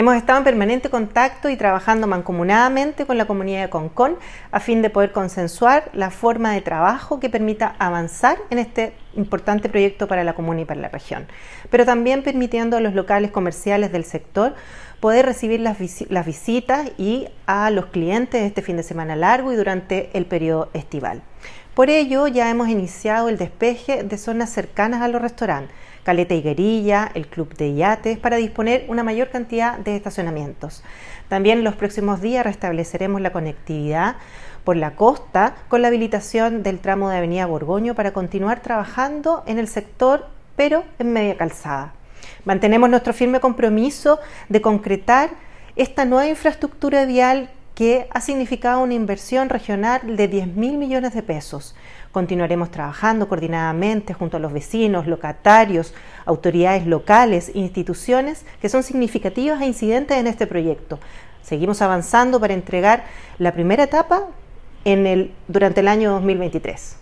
Hemos estado en permanente contacto y trabajando mancomunadamente con la comunidad de Concón a fin de poder consensuar la forma de trabajo que permita avanzar en este importante proyecto para la comuna y para la región, pero también permitiendo a los locales comerciales del sector poder recibir las, las visitas y a los clientes este fin de semana largo y durante el periodo estival. Por ello, ya hemos iniciado el despeje de zonas cercanas a los restaurantes Caleta Higuerilla, el Club de Yates, para disponer una mayor cantidad de estacionamientos. También en los próximos días restableceremos la conectividad por la costa con la habilitación del tramo de Avenida Borgoño para continuar trabajando en el sector, pero en media calzada. Mantenemos nuestro firme compromiso de concretar esta nueva infraestructura vial que ha significado una inversión regional de 10 mil millones de pesos. Continuaremos trabajando coordinadamente junto a los vecinos, locatarios, autoridades locales, instituciones que son significativas e incidentes en este proyecto. Seguimos avanzando para entregar la primera etapa en el, durante el año 2023.